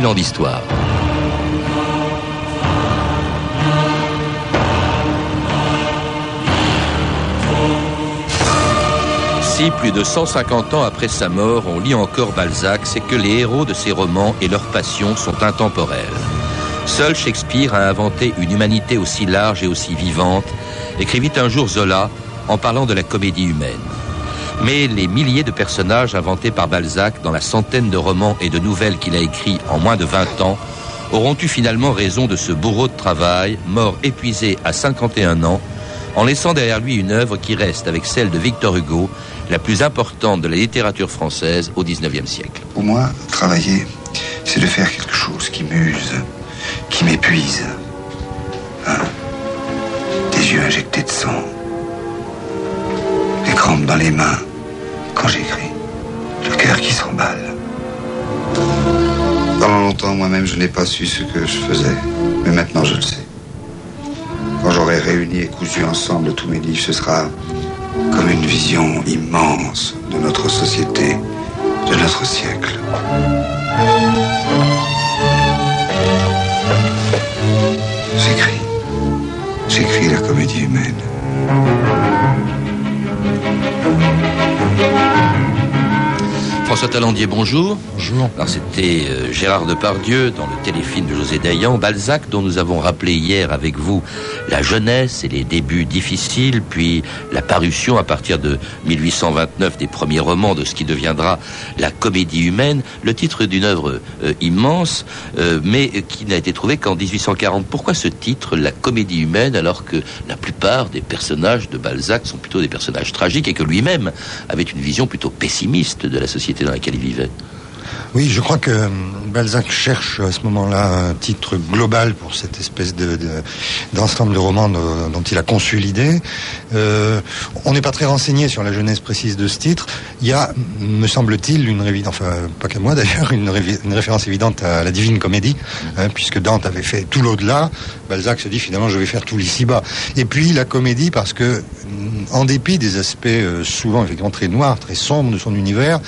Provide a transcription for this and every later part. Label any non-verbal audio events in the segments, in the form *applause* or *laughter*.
2000 ans d'histoire. Si, plus de 150 ans après sa mort, on lit encore Balzac, c'est que les héros de ses romans et leurs passions sont intemporels. Seul Shakespeare a inventé une humanité aussi large et aussi vivante, écrivit un jour Zola en parlant de la comédie humaine. Mais les milliers de personnages inventés par Balzac dans la centaine de romans et de nouvelles qu'il a écrits en moins de 20 ans auront eu finalement raison de ce bourreau de travail, mort épuisé à 51 ans, en laissant derrière lui une œuvre qui reste, avec celle de Victor Hugo, la plus importante de la littérature française au XIXe siècle. Pour moi, travailler, c'est de faire quelque chose qui m'use, qui m'épuise. Hein? Des yeux injectés de sang, des crampes dans les mains quand j'écris, le cœur qui s'emballe. Pendant longtemps, moi-même, je n'ai pas su ce que je faisais, mais maintenant je le sais. Quand j'aurai réuni et cousu ensemble tous mes livres, ce sera comme une vision immense de notre société, de notre siècle. J'écris. J'écris la comédie humaine. Thank you. François Talandier, bonjour. Bonjour. Alors c'était euh, Gérard Depardieu dans le téléfilm de José Dayan, Balzac dont nous avons rappelé hier avec vous la jeunesse et les débuts difficiles, puis la parution à partir de 1829 des premiers romans de ce qui deviendra la comédie humaine, le titre d'une œuvre euh, immense, euh, mais qui n'a été trouvé qu'en 1840. Pourquoi ce titre, la comédie humaine, alors que la plupart des personnages de Balzac sont plutôt des personnages tragiques et que lui-même avait une vision plutôt pessimiste de la société dans laquelle il vivait Oui, je crois que euh, Balzac cherche à ce moment-là un titre global pour cette espèce de, de- d'ensemble de, romans dont il a conçu l'idée. Euh, on n'est pas très renseigné sur la jeunesse précise de ce titre. Il y a, me semble-t-il, une révi- enfin pas qu'à moi *laughs* d'ailleurs, une, référence évidente à la Divine Comédie, hein, puisque Dante avait fait tout l'au-delà. Balzac se dit finalement je vais faire tout l'ici-bas. Et puis la comédie parce que, mm, en dépit des aspects euh, souvent effectivement très noirs, très sombres de son univers,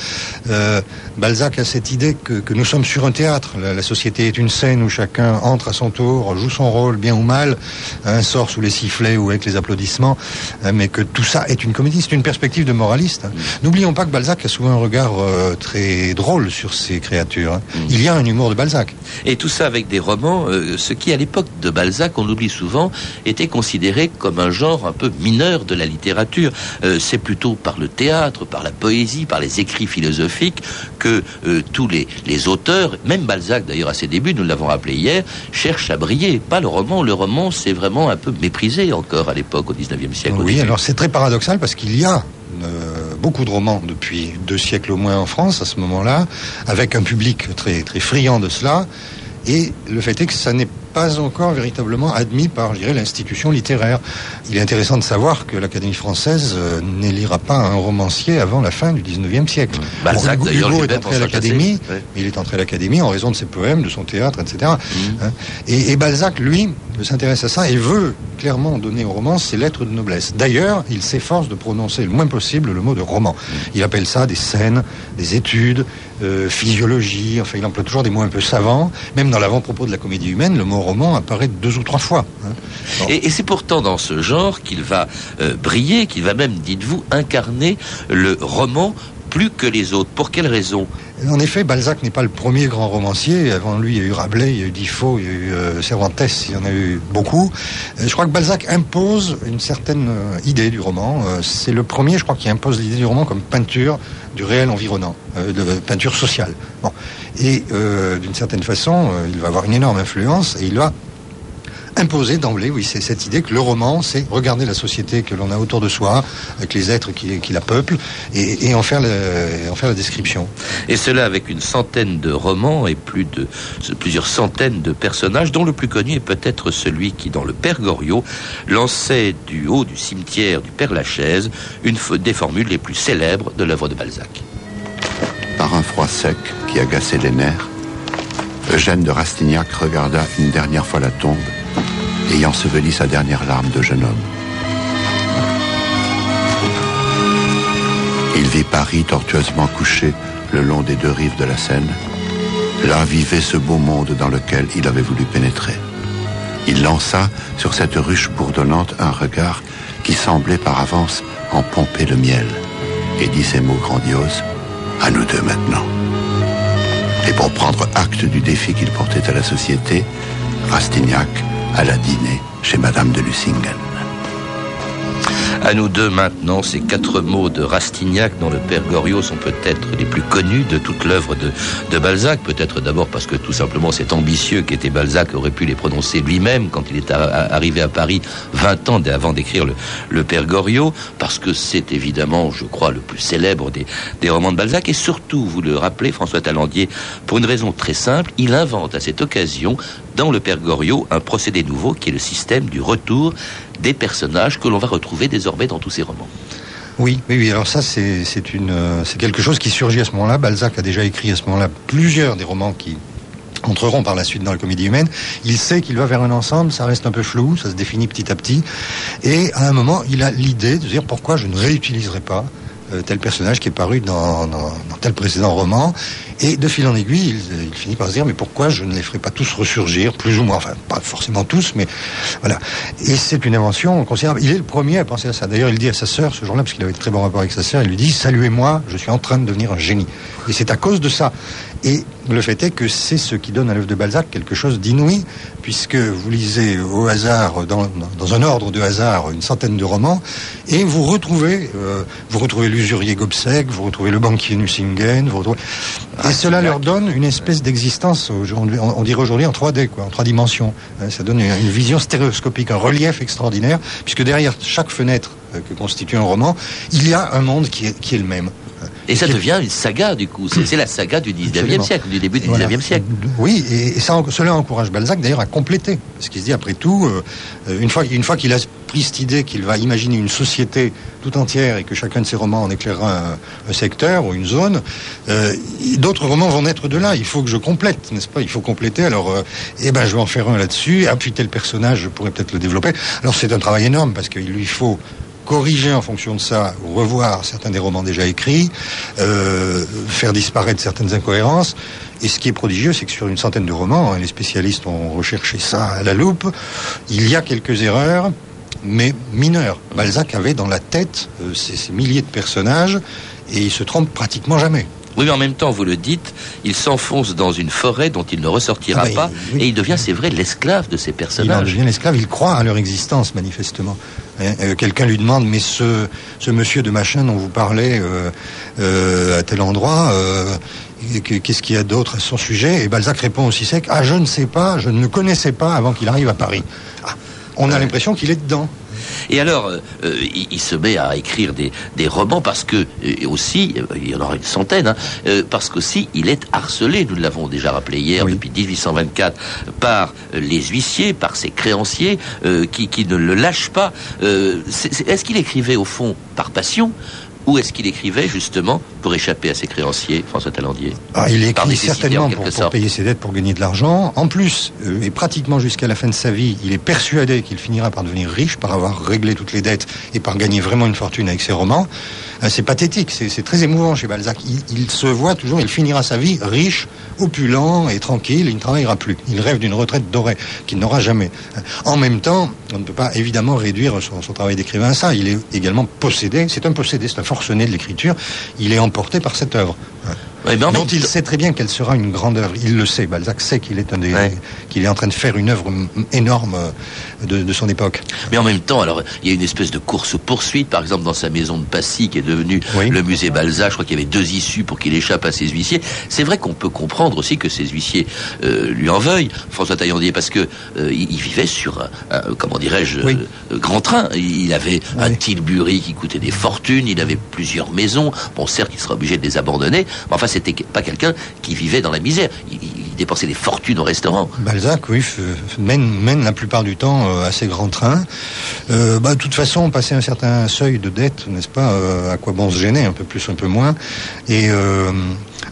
euh, Balzac a cette idée que, que nous sommes sur un théâtre. La, la société est une scène où chacun entre à son tour, joue son rôle, bien ou mal, un sort sous les sifflets ou avec les applaudissements, hein, mais que tout ça est une comédie, c'est une perspective de moraliste. hein. N'oublions pas que Balzac a souvent un regard euh, très drôle sur ces créatures. hein. Il y a un humour de Balzac. Et tout ça avec des romans, euh, ce qui à l'époque de Balzac, on l'oublie souvent, était considéré comme un genre un peu mineur de la littérature. Euh, C'est plutôt par le théâtre, par la poésie, par les écrits philosophiques que euh, tous les, les auteurs, même Balzac d'ailleurs à ses débuts, nous l'avons rappelé hier, cherchent à briller. Pas le roman. Le roman, c'est vraiment un peu méprisé encore à l'époque, au 19e siècle. Oui, alors c'est très paradoxal parce qu'il y a euh, beaucoup de romans depuis deux siècles au moins en France à ce moment-là, avec un public très très friand de cela. Et le fait est que ça n'est pas encore véritablement admis par, l'institution littéraire. Il est intéressant de savoir que l'Académie française euh, n'élira pas un romancier avant la fin du 19e siècle. Balzac, Bon, Hugo- est entré à l'Académie, mais il est entré à l'Académie en raison de ses poèmes, de son théâtre, etc. Hein. Et, et Balzac, lui, s'intéresse à ça et veut clairement donner au roman ses lettres de noblesse. D'ailleurs, il s'efforce de prononcer le moins possible le mot de roman. Il appelle ça des scènes, des études, euh, physiologie, enfin il emploie toujours des mots un peu savants. Même dans l'avant-propos de la comédie humaine, le mot roman apparaît deux ou trois fois. hein. Et c'est pourtant dans ce genre qu'il va euh, briller, qu'il va même, dites-vous, incarner le roman plus que les autres. Pour quelle raison? En effet, Balzac n'est pas le premier grand romancier. Avant lui, il y a eu Rabelais, il y a eu Defoe, il y a eu euh, Cervantes, il y en a eu beaucoup. Euh, je crois que Balzac impose une certaine euh, idée du roman. C'est le premier, je crois, qui impose l'idée du roman comme peinture du réel environnant, de peinture sociale. Bon. Et d'une certaine façon, il va avoir une énorme influence et il va imposer d'emblée, oui, c'est cette idée que le roman, c'est regarder la société que l'on a autour de soi, avec les êtres qui, qui la peuplent, et, et en, faire le- en faire la description. Et cela avec une centaine de romans et plus de plusieurs centaines de personnages, dont le plus connu est peut-être celui qui, dans le Père Goriot, lançait du haut du cimetière du Père Lachaise une des formules les plus célèbres de l'œuvre de Balzac. Par un froid sec qui agaçait les nerfs, Eugène de Rastignac regarda une dernière fois la tombe et ensevelit sa dernière larme de jeune homme. Il vit Paris tortueusement couché le long des deux rives de la Seine, Là vivait ce beau monde dans lequel il avait voulu pénétrer. Il lança sur cette ruche bourdonnante un regard qui semblait par avance en pomper le miel, et dit ces mots grandioses, à nous deux maintenant. Et pour prendre acte du défi qu'il portait à la société, Rastignac alla dîner chez Madame de Lussingen. À nous deux maintenant, ces quatre mots de Rastignac dont le père Goriot sont peut-être les plus connus de toute l'œuvre de, Balzac. Peut-être d'abord parce que tout simplement cet ambitieux qu'était Balzac aurait pu les prononcer lui-même quand il est arrivé à Paris 20 ans avant d'écrire le, le, père Goriot. Parce que c'est évidemment, je crois, le plus célèbre des, des romans de Balzac. Et surtout, vous le rappelez, François Talandier, pour une raison très simple, il invente à cette occasion dans le père Goriot un procédé nouveau qui est le système du retour des personnages que l'on va retrouver désormais dans tous ses romans. Oui, oui, oui. Alors ça, euh, c'est quelque chose qui surgit à ce moment-là. Balzac a déjà écrit à ce moment-là plusieurs des romans qui entreront par la suite dans la comédie humaine. Il sait qu'il va vers un ensemble, ça reste un peu flou, ça se définit petit à petit. Et à un moment, il a l'idée de dire pourquoi je ne réutiliserai pas euh, tel personnage qui est paru dans, tel précédent roman. Et de fil en aiguille, il, finit par se dire mais pourquoi je ne les ferai pas tous ressurgir, plus ou moins, enfin pas forcément tous, mais voilà. Et c'est une invention considérable. Il est le premier à penser à ça. D'ailleurs, il dit à sa sœur ce jour-là, parce qu'il avait très bon rapport avec sa sœur, il lui dit saluez-moi, je suis en train de devenir un génie. Et c'est à cause de ça. Et le fait est que c'est ce qui donne à l'œuvre de Balzac quelque chose d'inouï, puisque vous lisez au hasard, dans, dans, un ordre de hasard, une centaine de romans, et vous retrouvez, euh, vous retrouvez l'usurier Gobseck, vous retrouvez le banquier Nucingen, vous retrouvez... Et cela leur donne une espèce d'existence, on dirait aujourd'hui en 3D, quoi, en trois dimensions. Hein, ça donne une vision stéréoscopique, un relief extraordinaire, puisque derrière chaque fenêtre euh, que constitue un roman, il y a un monde qui est, qui est le même. Et ça devient une saga, du coup. C'est la saga du 19e siècle, du début du 19e siècle. Oui, et, ça, cela encourage Balzac d'ailleurs à compléter. Parce qu'il se dit, après tout, euh, une fois, une fois qu'il a pris cette idée qu'il va imaginer une société tout entière et que chacun de ses romans en éclairera un, secteur ou une zone, euh, d'autres romans vont naître de là. Il faut que je complète, n'est-ce pas? Il faut compléter. Alors, euh, eh ben, je vais en faire un là-dessus. Appuyer tel personnage, je pourrais peut-être le développer. Alors, c'est un travail énorme parce qu'il lui faut corriger en fonction de ça, revoir certains des romans déjà écrits, euh, faire disparaître certaines incohérences. Et ce qui est prodigieux, c'est que sur une centaine de romans, hein, les spécialistes ont recherché ça à la loupe, il y a quelques erreurs, mais mineures. Balzac avait dans la tête euh, ces, milliers de personnages, et il se trompe pratiquement jamais. Oui, mais en même temps, vous le dites, il s'enfonce dans une forêt dont il ne ressortira ah pas, et il devient, c'est vrai, l'esclave de ces personnages. Il devient l'esclave, il croit à leur existence, manifestement. Hein, euh, quelqu'un lui demande, mais ce, monsieur de machin dont vous parlez euh, euh, à tel endroit, qu'est-ce qu'il y a d'autre à son sujet? Et Balzac répond aussi sec, ah je ne sais pas, je ne le connaissais pas avant qu'il arrive à Paris. Ah, on a l'impression qu'il est dedans. Et alors, euh, euh, il, se met à écrire des, romans parce que, euh, aussi, il y en aura une centaine, hein, parce qu'aussi, il est harcelé, nous l'avons déjà rappelé hier, depuis 1824, par les huissiers, par ses créanciers, qui, qui, ne le lâchent pas. Est-ce qu'il écrivait, au fond, par passion ou est-ce qu'il écrivait justement pour échapper à ses créanciers, François Talandier ah, Il écrit certainement pour, payer ses dettes, pour gagner de l'argent. En plus, euh, et pratiquement jusqu'à la fin de sa vie, il est persuadé qu'il finira par devenir riche, par avoir réglé toutes les dettes et par gagner vraiment une fortune avec ses romans. Euh, c'est pathétique, c'est très émouvant chez Balzac. Il, se voit toujours, il finira sa vie riche, opulent et tranquille, il ne travaillera plus. Il rêve d'une retraite dorée qu'il n'aura jamais. En même temps, on ne peut pas évidemment réduire son, travail d'écrivain à ça. Il est également possédé, c'est un possédé, c'est un forcené de l'écriture. Il est emporté par cette œuvre. Ouais, dont il sait très bien qu'elle sera une grande œuvre. Il le sait. Balzac sait qu'il est un des, qu'il est en train de faire une œuvre énorme euh, de, son époque. Mais en même temps, alors il y a une espèce de course poursuite, par exemple dans sa maison de Passy, qui est devenue le musée Balzac. Je crois qu'il y avait deux issues pour qu'il échappe à ses huissiers. C'est vrai qu'on peut comprendre aussi que ses huissiers euh, lui en veuillent, François Taillandier, parce que euh, il, vivait sur, un, comment dirais-je, grand train. Il avait un tilbury qui coûtait des fortunes. Il avait plusieurs maisons. Bon, certes, il sera obligé de les abandonner, mais enfin c'était pas quelqu'un qui vivait dans la misère. Il, dépensait des fortunes au restaurant. Balzac, oui, mène, la plupart du temps euh, à ses grands trains. Euh, bah, de toute façon, passer un certain seuil de dette, n'est-ce pas, euh, à quoi bon se gêner, un peu plus, un peu moins. Et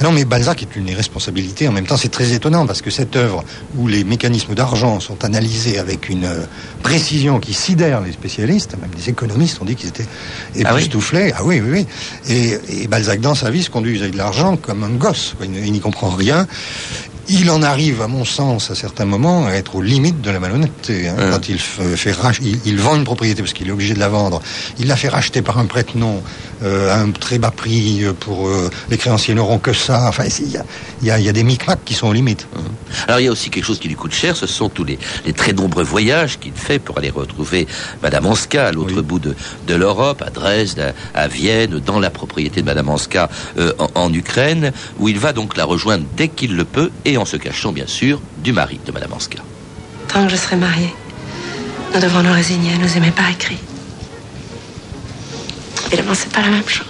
non, mais Balzac est une irresponsabilité. En même temps, c'est très étonnant parce que cette œuvre où les mécanismes d'argent sont analysés avec une euh, précision qui sidère les spécialistes, même les économistes ont dit qu'ils étaient ah époustouflés. Ah oui, oui, oui. Et, Balzac, dans sa vie, se conduit de l'argent comme un gosse. Il n'y comprend rien. Il en arrive, à mon sens, à certains moments, à être aux limites de la malhonnêteté. Hein. Quand il fait il, vend une propriété parce qu'il est obligé de la vendre. Il la fait racheter par un prête-nom euh, à un très bas prix pour euh, les créanciers n'auront que ça. Enfin, il y a, y a, des micmacs qui sont aux limites. Alors il y a aussi quelque chose qui lui coûte cher. Ce sont tous les, les très nombreux voyages qu'il fait pour aller retrouver Madame Anska à l'autre bout de, de l'Europe, à Dresde, à, Vienne, dans la propriété de Madame Anska euh, en, en Ukraine, où il va donc la rejoindre dès qu'il le peut et en se cachant bien sûr du mari de Madame Anska. Tant que je serai mariée, nous devrons nous résigner à nous aimer par écrit. Évidemment, c'est pas la même chose.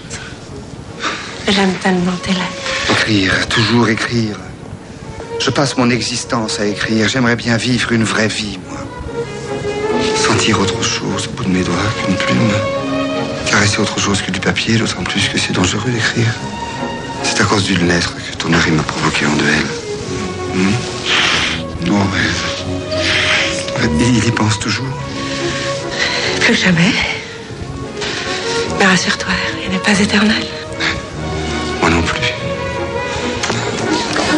J'aime tellement tes lettres. Écrire, toujours écrire. Je passe mon existence à écrire. J'aimerais bien vivre une vraie vie, moi. Sentir autre chose au bout de mes doigts qu'une plume. Caresser autre chose que du papier, d'autant plus que c'est dangereux d'écrire. C'est à cause d'une lettre que ton mari m'a provoqué en duel. Hmm? Non, mais... Il y pense toujours Plus jamais. Mais rassure-toi, il n'est pas éternel.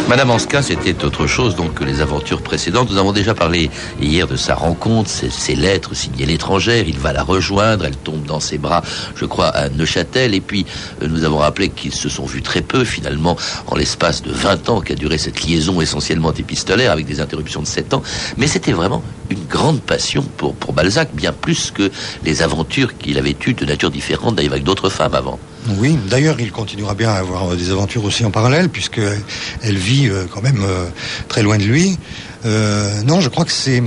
Madame Anska, c'était autre chose donc que les aventures précédentes. Nous avons déjà parlé hier de sa rencontre, ses, lettres signées l'étrangère. Il va la rejoindre, elle tombe dans ses bras, je crois, à Neuchâtel. Et puis, euh, nous avons rappelé qu'ils se sont vus très peu, finalement, en l'espace de 20 ans qu'a duré cette liaison essentiellement épistolaire, avec des interruptions de 7 ans. Mais c'était vraiment une grande passion pour, pour Balzac, bien plus que les aventures qu'il avait eues de nature différente, d'ailleurs avec d'autres femmes avant. Oui, d'ailleurs, il continuera bien à avoir euh, des aventures aussi en parallèle, puisque elle vit euh, quand même euh, très loin de lui. non, je crois que c'est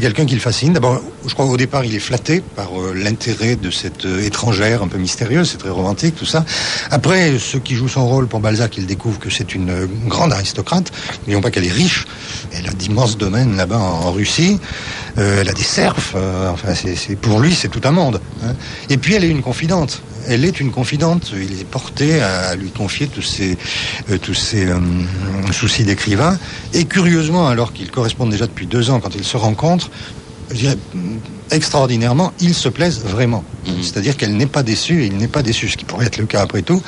quelqu'un qui le fascine. D'abord, je crois qu'au départ, il est flatté par l'intérêt de cette étrangère un peu mystérieuse, c'est très romantique, tout ça. Après, ceux qui jouent son rôle pour Balzac, ils découvrent que c'est une grande aristocrate. N'oublions pas qu'elle est riche. Elle a d'immenses domaines là-bas en, Russie. Elle a des serfs. enfin, c'est pour lui, c'est tout un monde. Hein. Et puis, elle est une confidente elle est une confidente. Il est porté à lui confier tous ses, euh, tous ses euh, soucis d'écrivain. Et curieusement, alors qu'ils correspondent déjà depuis deux ans, quand ils se rencontrent, je dirais, extraordinairement, ils se plaisent vraiment. Mhm. C'est-à-dire qu'elle n'est pas déçue, et il n'est pas déçu, ce qui pourrait être le cas après tout.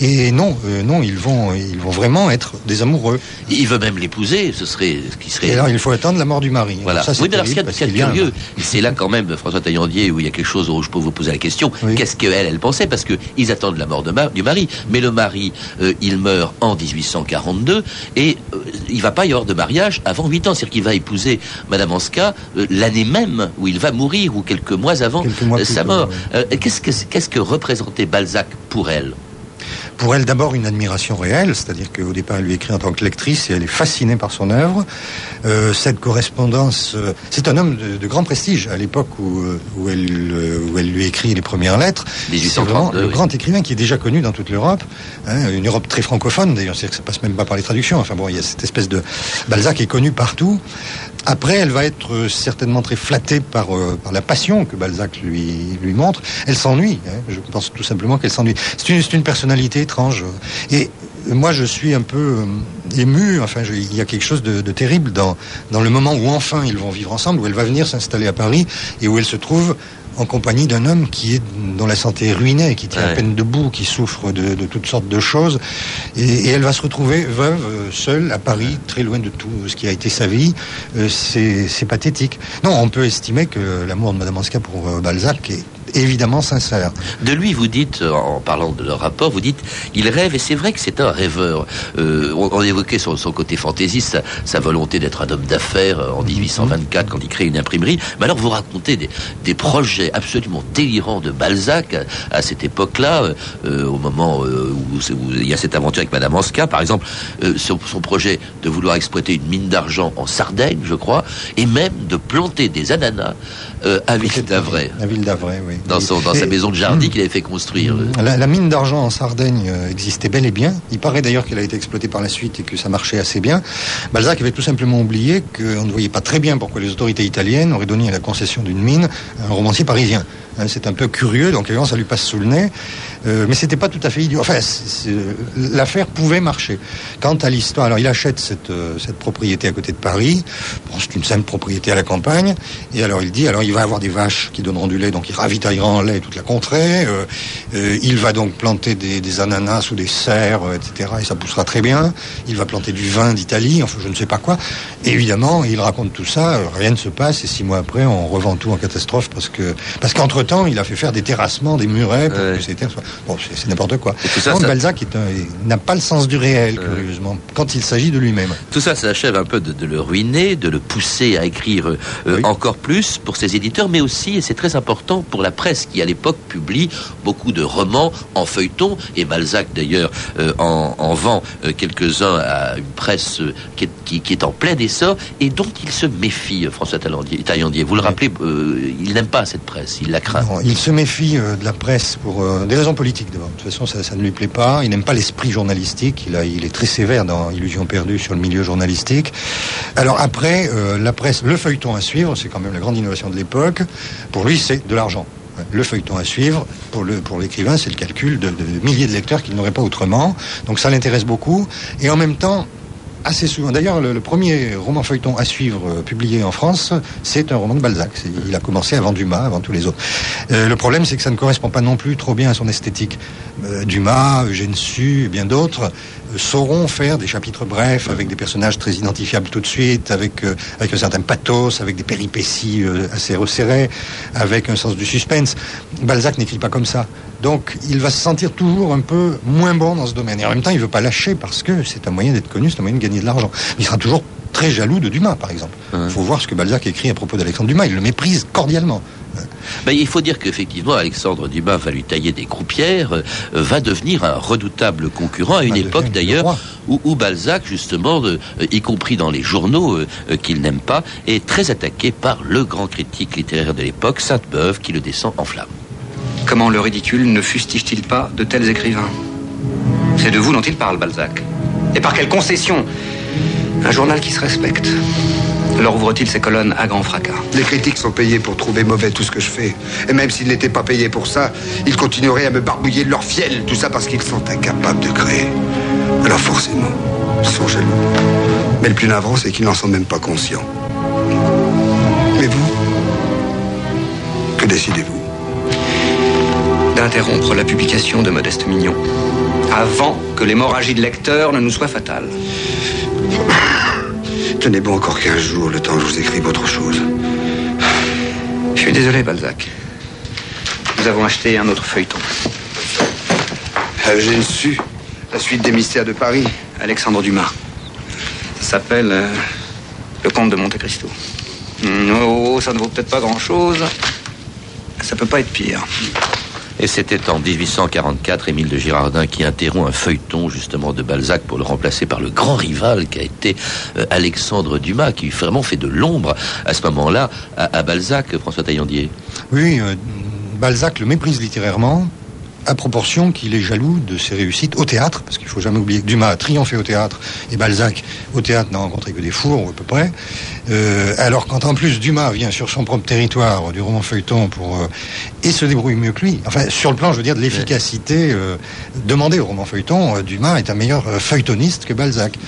Et non, euh, non, ils vont, ils vont vraiment être des amoureux. Il veut même l'épouser, ce serait, ce qui serait. Et alors, il faut attendre la mort du mari. Voilà. ça, oui, mais alors, ce qui est curieux, c'est là quand même, François Taillandier, où il y a quelque chose où je peux vous poser la question. Qu'est-ce qu'elle, elle pensait? Parce que ils attendent la mort de du mari, mais le mari, euh, il meurt en 1842 et euh, il va pas y avoir de mariage avant 8 ans, c'est-à-dire qu'il va épouser Madame Anska l'année même où il va mourir ou quelques mois avant sa mort. Qu'est-ce que qu'est-ce que représentait Balzac pour elle? Pour elle d'abord une admiration réelle, c'est-à-dire qu'au départ elle lui écrit en tant que lectrice et elle est fascinée par son œuvre. Euh, cette correspondance, euh, c'est un homme de, grand prestige à l'époque où, euh, où, elle, où elle lui écrit les premières lettres. C'est vraiment le grand écrivain qui est déjà connu dans toute l'Europe, hein, une Europe très francophone d'ailleurs, c'est-à-dire que ça passe même pas par les traductions. Enfin bon, il y a cette espèce de Balzac est connu partout. Après, elle va être certainement très flattée par, par la passion que Balzac lui, montre. Elle s'ennuie. Hein, je pense tout simplement qu'elle s'ennuie. C'est une, personnalité étrange. Et moi, je suis un peu euh, ému. Enfin, il y a quelque chose de, terrible dans, dans le moment où enfin ils vont vivre ensemble, où elle va venir s'installer à Paris et où elle se trouve en compagnie d'un homme qui est dont la santé est ruinée, qui tient à peine debout, qui souffre de, toutes sortes de choses, et, elle va se retrouver veuve, euh, seule à Paris, très loin de tout ce qui a été sa vie. Euh, c'est pathétique. Non, on peut estimer que l'amour de Madame Anska pour Balzac est évidemment sincère. De lui, vous dites, en parlant de leur rapport, vous dites, il rêve, et c'est vrai que c'est un rêveur. Euh, on, évoquait son, côté fantaisiste, sa, volonté d'être un homme d'affaires euh, en 1824 quand il crée une imprimerie. Mais alors, vous racontez des, projets absolument délirants de Balzac à, cette époque-là, euh, au moment où, il y a cette aventure avec Madame Anska, par exemple, son, son, projet de vouloir exploiter une mine d'argent en Sardaigne, je crois, et même de planter des ananas à Ville d'Avray. À Ville d'Avray, oui dans, sa maison de jardin hmm. qu'il avait fait construire. La, mine d'argent en Sardaigne euh, existait bel et bien. Il paraît d'ailleurs qu'elle a été exploitée par la suite et que ça marchait assez bien. Balzac avait tout simplement oublié qu'on ne voyait pas très bien pourquoi les autorités italiennes auraient donné à la concession d'une mine à un romancier parisien. Hein, c'est un peu curieux, donc évidemment ça lui passe sous le nez. Euh, mais c'était pas tout à fait idiot. Enfin, l'affaire pouvait marcher. Quant à l'histoire, alors il achète cette, euh, cette propriété à côté de Paris. Bon, c'est une simple propriété à la campagne. Et alors il dit, alors il va avoir des vaches qui donneront du lait, donc il ravitaillera en lait toute la contrée. Euh, euh il va donc planter des, ananas ou des serres, etc. Et ça poussera très bien. Il va planter du vin d'Italie, enfin je ne sais pas quoi. Évidemment, il raconte tout ça. Rien ne se passe. Et six mois après, on revend tout en catastrophe parce que parce qu'entre temps, il a fait faire des terrassements, des murets pour que ces terres soient Bon, c'est n'importe quoi. Ça, Balzac n'a pas le sens du réel, curieusement, quand il s'agit de lui-même. Tout ça, ça achève un peu de, le ruiner, de le pousser à écrire euh, encore plus pour ses éditeurs, mais aussi, et c'est très important, pour la presse qui, à l'époque, publie beaucoup de romans en feuilleton, et Balzac, d'ailleurs, euh, en, vend euh, quelques-uns à une presse qui est, en plein essor, et dont il se méfie, François Taillandier. Vous le rappelez, il n'aime pas cette presse, il la craint. Il se méfie de la presse pour des raisons politique De toute façon, ça, ne lui plaît pas. Il n'aime pas l'esprit journalistique. Il, a, il est très sévère dans Illusion perdue sur le milieu journalistique. Alors après, euh, la presse, le feuilleton à suivre, c'est quand même la grande innovation de l'époque. Pour lui, c'est de l'argent. Le feuilleton à suivre, pour le pour l'écrivain, c'est le calcul de, de milliers de lecteurs qu'il n'aurait pas autrement. Donc ça l'intéresse beaucoup. Et en même temps, assez souvent. D'ailleurs, le, premier roman feuilleton à suivre euh, publié en France, c'est un roman de Balzac. Il a commencé avant Dumas, avant tous les autres. Euh, le problème, c'est que ça ne correspond pas non plus trop bien à son esthétique. Euh, Dumas, Eugène Sue et bien d'autres sauront faire des chapitres brefs avec des personnages très identifiables tout de suite, avec, avec un certain pathos, avec des péripéties assez resserrées, avec un sens du suspense. Balzac n'écrit pas comme ça. Donc il va se sentir toujours un peu moins bon dans ce domaine. Et en même temps, il ne veut pas lâcher parce que c'est un moyen d'être connu, c'est un moyen de gagner de l'argent. Il sera toujours très jaloux de Dumas, par exemple. Il faut voir ce que Balzac écrit à propos d'Alexandre Dumas. Il le méprise cordialement. Ben, il faut dire qu'effectivement, Alexandre Dumas va lui tailler des croupières, euh, va devenir un redoutable concurrent à une époque d'ailleurs où, Balzac, justement, euh, y compris dans les journaux euh, qu'il n'aime pas, est très attaqué par le grand critique littéraire de l'époque, Sainte-Beuve, qui le descend en flammes. Comment le ridicule ne fustige-t-il pas de tels écrivains? C'est de vous dont il parle, Balzac. Et par quelle concession? Un journal qui se respecte. Leur ouvre-t-il ses colonnes à grand fracas? Les critiques sont payés pour trouver mauvais tout ce que je fais. Et même s'ils n'étaient pas payés pour ça, ils continueraient à me barbouiller de leur fiel. Tout ça parce qu'ils sont incapables de créer. Alors forcément, ils sont jaloux. Mais le plus navrant, c'est qu'ils n'en sont même pas conscients. Mais vous Que décidez-vous? D'interrompre la publication de Modeste Mignon, avant que l'hémorragie de lecteur ne nous soit fatale. Tenez bon encore 15 jours, le temps que je vous écrive autre chose. Je suis désolé, Balzac. Nous avons acheté un autre feuilleton. J'ai su la suite des mystères de Paris. Alexandre Dumas. Ça s'appelle euh, Le Comte de Monte Cristo. Hmm, oh, ça ne vaut peut-être pas grand-chose. Ça peut pas être pire. Et c'était en 1844 Émile de Girardin qui interrompt un feuilleton justement de Balzac pour le remplacer par le grand rival qui a été euh, Alexandre Dumas, qui vraiment fait de l'ombre à ce moment-là à, Balzac, François Taillandier. Oui, euh, Balzac le méprise littérairement à proportion qu'il est jaloux de ses réussites au théâtre, parce qu'il faut jamais oublier que Dumas a triomphé au théâtre et Balzac au théâtre n'a rencontré que des fours, à peu près. Euh, alors quand en plus Dumas vient sur son propre territoire du roman feuilleton pour euh, et se débrouille mieux que lui. Enfin, sur le plan, je veux dire, de l'efficacité euh, demandée au roman feuilleton, Dumas est un meilleur feuilletoniste que Balzac.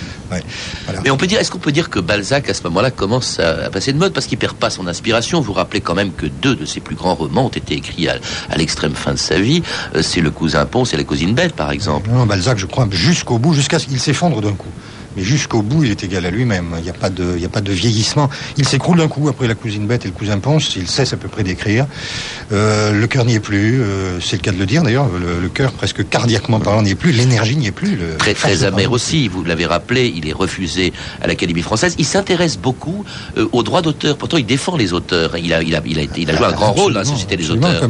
Mais on peut dire, est-ce qu'on peut dire que Balzac à ce moment-là commence à, passer de mode parce qu'il perd pas son inspiration? Vous vous rappelez quand même que deux de ses plus grands romans ont été écrits à, l'extrême fin de sa vie. c'est Le Cousin Ponce et La Cousine Belle, par exemple. Non, Balzac, je crois, jusqu'au bout, jusqu'à ce qu'il s'effondre d'un coup mais jusqu'au bout, il est égal à lui-même. Il n'y a, pas de, il a pas de vieillissement. Il s'écroule d'un coup après la cousine bête et le cousin Ponce. Il cesse à peu près d'écrire. Euh, le cœur n'y est plus. Euh, c'est le cas de le dire d'ailleurs. Le, cœur, presque cardiaquement parlant, n'y est plus. L'énergie n'y est plus. Le très très amer aussi. Vous l'avez rappelé. Il est refusé à l'Académie française. Il s'intéresse beaucoup euh, aux droits d'auteur. Pourtant, il défend les auteurs. Il a, il a, il a, il a joué un grand rôle dans la société des auteurs.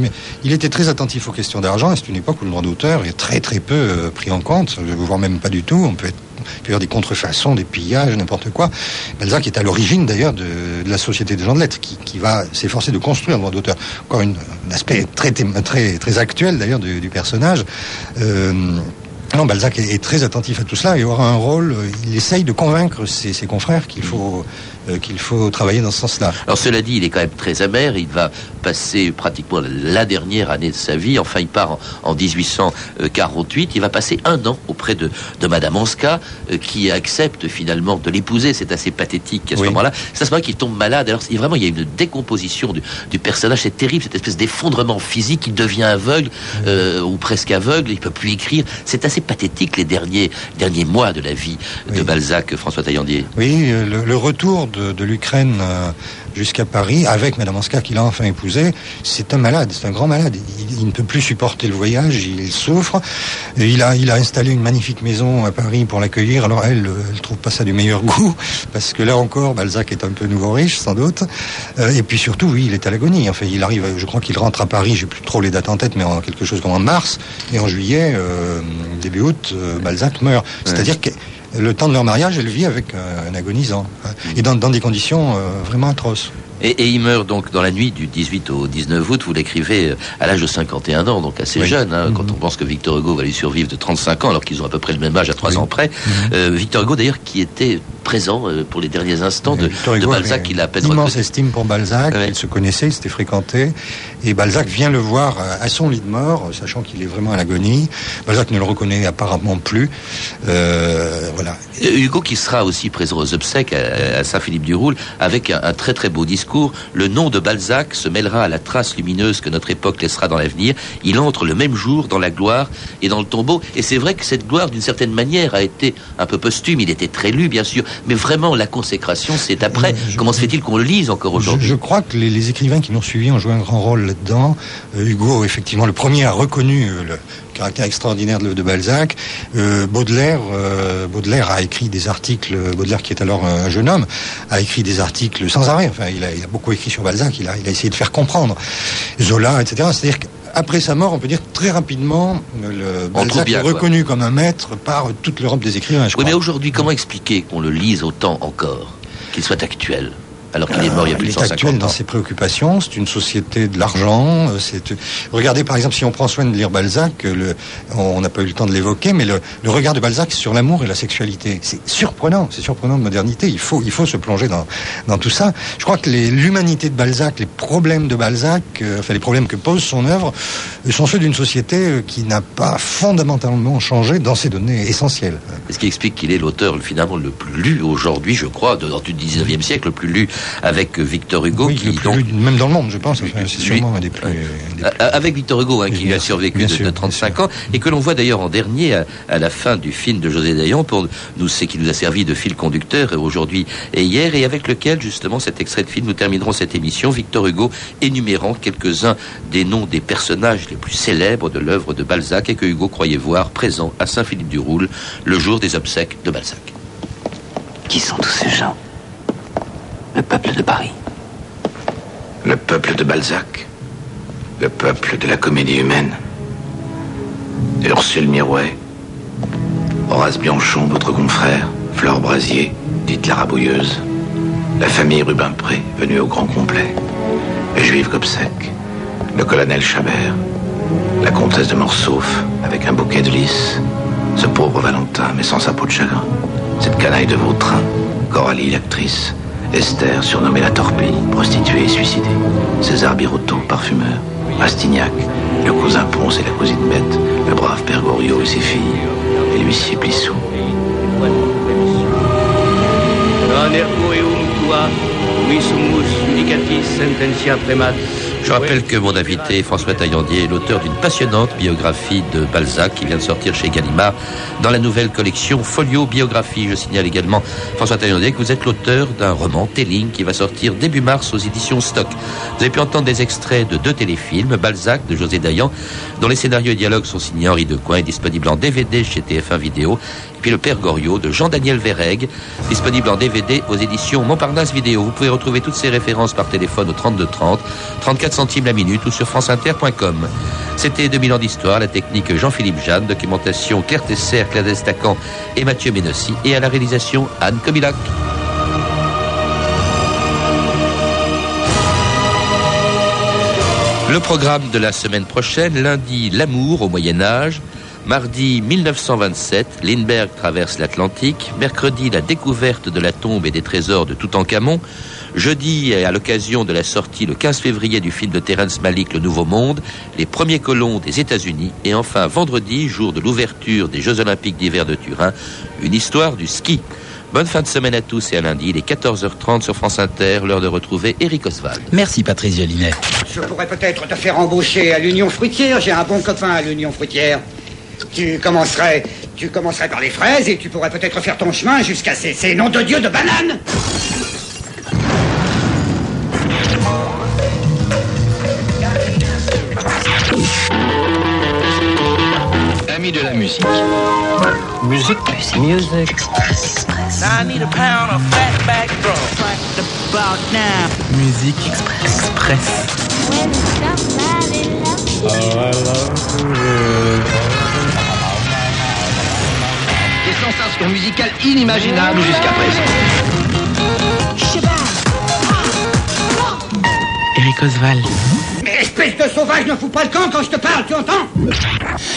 il était très attentif aux questions d'argent. C'est une époque où le droit d'auteur est très très peu pris en compte, voire même pas du tout. On peut être il peut y avoir des contrefaçons, des pillages, n'importe quoi. Balzac est à l'origine d'ailleurs de, la Société des gens de lettres, qui, va s'efforcer de construire un droit d'auteur. Encore un aspect très, très, très actuel d'ailleurs du, personnage. Euh, non, Balzac est, très attentif à tout cela et aura un rôle. Il essaye de convaincre ses, confrères qu'il faut euh, qu'il faut travailler dans ce sens-là. Alors cela dit, il est quand même très amer. Il va passer pratiquement la dernière année de sa vie. Enfin, il part en, 1848. Il va passer un an auprès de, de Madame Anska, euh, qui accepte finalement de l'épouser. C'est assez pathétique à ce moment-là. C'est à ce moment qu'il tombe malade. Alors vraiment, il y a une décomposition du, du personnage. C'est terrible, cette espèce d'effondrement physique. Il devient aveugle euh, ou presque aveugle. Il peut plus écrire. C'est assez pathétique les derniers derniers mois de la vie de Balzac, François Taillandier. Oui, le, le retour de, l'Ukraine euh, jusqu'à Paris, avec Madame Anska qu'il a enfin épousée, c'est un malade, c'est un grand malade. Il, ne peut plus supporter le voyage, il souffre. Et il, a, il a installé une magnifique maison à Paris pour l'accueillir. Alors elle, elle trouve pas ça du meilleur goût, *laughs* parce que là encore, Balzac est un peu nouveau riche, sans doute. Euh, et puis surtout, oui, il est à l'agonie. Enfin, il arrive, je crois qu'il rentre à Paris, j'ai plus trop les dates en tête, mais en quelque chose comme en mars. Et en juillet, euh, début août, Balzac meurt. C'est-à-dire que le temps de leur mariage, elle vit avec un agonisant. Hein. Et dans, des conditions euh, vraiment atroces. Et, il meurt donc dans la nuit du 18 au 19 août. Vous l'écrivez euh, à l'âge de 51 ans, donc assez jeune. Hein, Quand mhm. on pense que Victor Hugo va lui survivre de 35 ans, alors qu'ils ont à peu près le même âge à 3 ans près. Mhm. Euh, Victor Hugo, d'ailleurs, qui était présent euh, pour les derniers instants de, de, Balzac, il a à peine immense estime pour Balzac. Il se connaissait, il s'était fréquenté, et Balzac vient le voir à son lit de mort, sachant qu'il est vraiment à l'agonie. Balzac ne le reconnaît apparemment plus. Euh, voilà. Hugo qui sera aussi présent aux obsèques à, Saint-Philippe-du-Roule avec un, un très très beau discours le nom de Balzac se mêlera à la trace lumineuse que notre époque laissera dans l'avenir. Il entre le même jour dans la gloire et dans le tombeau. Et c'est vrai que cette gloire, d'une certaine manière, a été un peu posthume. Il était très lu, bien sûr. Mais vraiment, la consécration, c'est après. Comment se fait-il qu'on le lise encore aujourd'hui je, crois que les, écrivains qui l'ont suivi ont joué un grand rôle là-dedans. Euh, Hugo, effectivement, le premier a reconnu euh, le, caractère extraordinaire de, Balzac. Euh, Baudelaire, euh, Baudelaire a écrit des articles. Baudelaire, qui est alors un jeune homme, a écrit des articles sans arrêt. Enfin, il a, beaucoup écrit sur Balzac. Il a, il a essayé de faire comprendre Zola, etc. C'est-à-dire qu'après sa mort, on peut dire très rapidement, le Balzac est reconnu comme un maître par toute l'Europe des écrivains. oui, mais aujourd'hui, comment expliquer qu'on le lise autant encore, qu'il soit actuel? Alors qu'il est mort il y a plus de 150 actuel dans ses préoccupations, c'est une société de l'argent. Euh, c'est regardez par exemple si on prend soin de lire Balzac, euh, le... on n'a pas eu le temps de l'évoquer, mais le, le, regard de Balzac sur l'amour et la sexualité, c'est surprenant, c'est surprenant de modernité. Il faut il faut se plonger dans dans tout ça. Je crois que l'humanité de Balzac, les problèmes de Balzac, euh, enfin les problèmes que pose son œuvre, sont ceux d'une société qui n'a pas fondamentalement changé dans ses données essentielles. Ce qui explique qu'il est l'auteur finalement le plus lu aujourd'hui, je crois, de, du 19e siècle, le plus lu avec Victor Hugo. qui, même dans le monde, je pense. C'est sûrement un des plus. Avec Victor Hugo, hein, qui a survécu de, 35 ans, et que l'on voit d'ailleurs en dernier, à, la fin du film de José Dayan, pour nous, c'est qui nous a servi de fil conducteur aujourd'hui et hier, et avec lequel, justement, cet extrait de film, nous terminerons cette émission. Victor Hugo énumérant quelques-uns des noms des personnages les plus célèbres de l'œuvre de Balzac et que Hugo croyait voir présents à Saint-Philippe-du-Roule le jour des obsèques de Balzac. Qui sont tous ces gens? Le peuple de Paris. Le peuple de Balzac. Le peuple de la comédie humaine. Ursule Mirouet. Horace Bianchon, votre confrère. Flore Brasier, dite la rabouilleuse. La famille Rubempré, venue au grand complet. Le juif Gobsec. Le colonel Chabert. La comtesse de Morsauf, avec un bouquet de lys. Ce pauvre Valentin, mais sans sa peau de chagrin. Cette canaille de Vautrin. Coralie, l'actrice. Esther, surnommée la Torpille, prostituée et suicidée. César Birotteau, parfumeur. Rastignac, le cousin Ponce et la cousine Bête. Le brave père Goriot et ses filles. Et l'huissier premat je rappelle que mon invité, François Taillandier, est l'auteur d'une passionnante biographie de Balzac qui vient de sortir chez Gallimard dans la nouvelle collection Folio Biographie. Je signale également, François Taillandier, que vous êtes l'auteur d'un roman, Telling, qui va sortir début mars aux éditions Stock. Vous avez pu entendre des extraits de deux téléfilms, Balzac de José Dayan, dont les scénarios et dialogues sont signés Henri Decoing et disponibles en DVD chez TF1 Vidéo, puis Le Père Goriot de Jean-Daniel Verreg, disponible en DVD aux éditions Montparnasse Vidéo. Vous pouvez retrouver toutes ces références par téléphone au 32 30, 34 centimes la minute ou sur franceinter.com. C'était 2000 ans d'histoire, la technique Jean-Philippe Jeanne, documentation Claire Tesser, Claire Destacan et Mathieu Ménossi, et à la réalisation Anne Comilac. Le programme de la semaine prochaine, lundi, l'amour au Moyen Âge, Mardi 1927, Lindbergh traverse l'Atlantique. Mercredi, la découverte de la tombe et des trésors de Toutankhamon. Jeudi, à l'occasion de la sortie le 15 février du film de Terence Malick Le Nouveau Monde, les premiers colons des États-Unis. Et enfin, vendredi, jour de l'ouverture des Jeux Olympiques d'hiver de Turin, une histoire du ski. Bonne fin de semaine à tous et à lundi, il est 14h30 sur France Inter, l'heure de retrouver Eric Oswald. Merci Patrice Gélinet. Je pourrais peut-être te faire embaucher à l'Union fruitière. J'ai un bon copain à l'Union fruitière. Tu commencerais, tu commencerais par les fraises et tu pourrais peut-être faire ton chemin jusqu'à ces, ces noms de Dieu de bananes. Amis de la musique. Musique. Musique. I need a pound of fatback drum. Right about now. Musique Express. Des sensations musicales inimaginables jusqu'à présent. Eric Oswald. Sauvage, ne fous pas le camp quand je te parle, tu entends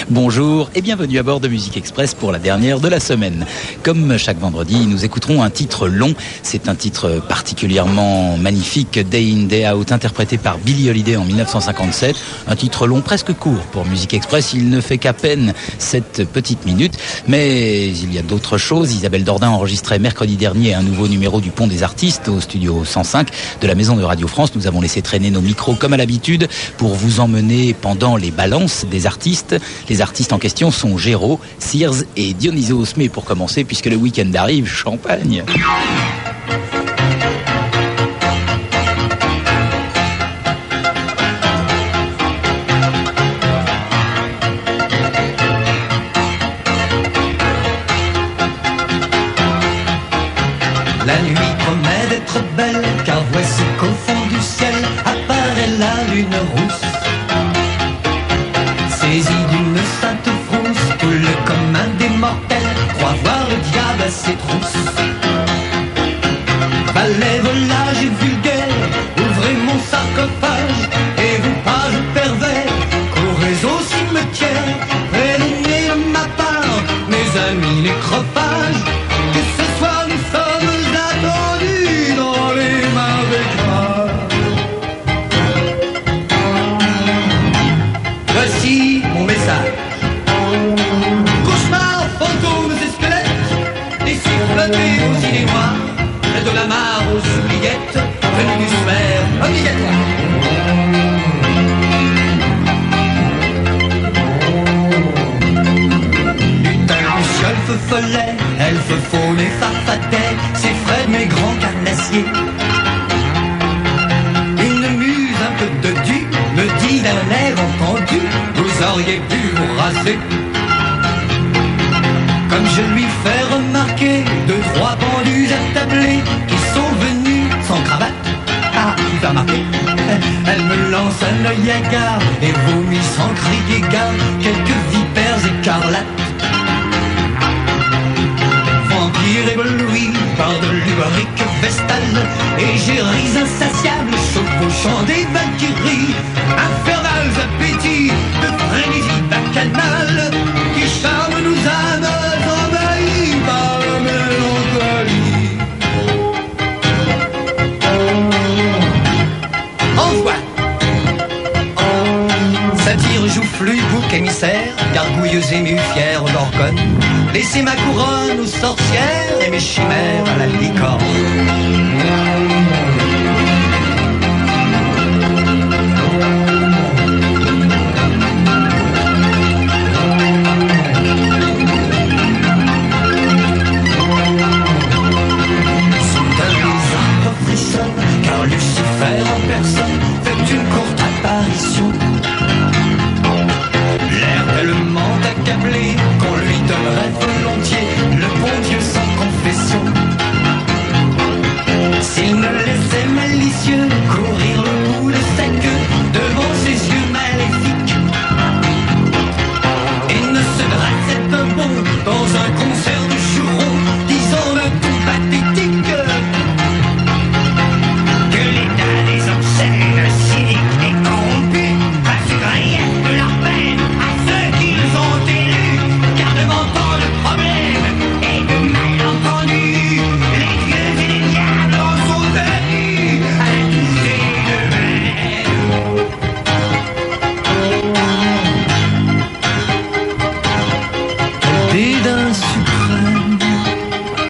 Bonjour et bienvenue à bord de Musique Express pour la dernière de la semaine. Comme chaque vendredi, nous écouterons un titre long. C'est un titre particulièrement magnifique, Day in Day Out, interprété par Billie Holiday en 1957. Un titre long presque court pour Musique Express. Il ne fait qu'à peine 7 petites minutes. Mais il y a d'autres choses. Isabelle Dordain enregistrait mercredi dernier un nouveau numéro du Pont des Artistes au studio 105 de la Maison de Radio France. Nous avons laissé traîner nos micros comme à l'habitude pour vous emmener pendant les balances des artistes. Les artistes en question sont Géraud, Sears et Dionysos. Mais pour commencer, puisque le week-end arrive, champagne. Hagard et vomit sans crier gare quelques vipères écarlates. Vampire ébloui par de l'ubarique vestale Égéries insatiables chevauchant des valkyries Infernals appétits de frénésie bacchanale émissaire, gargouilleuse émue, fière d'orgone. Laissez ma couronne aux sorcières et mes chimères à la licorne.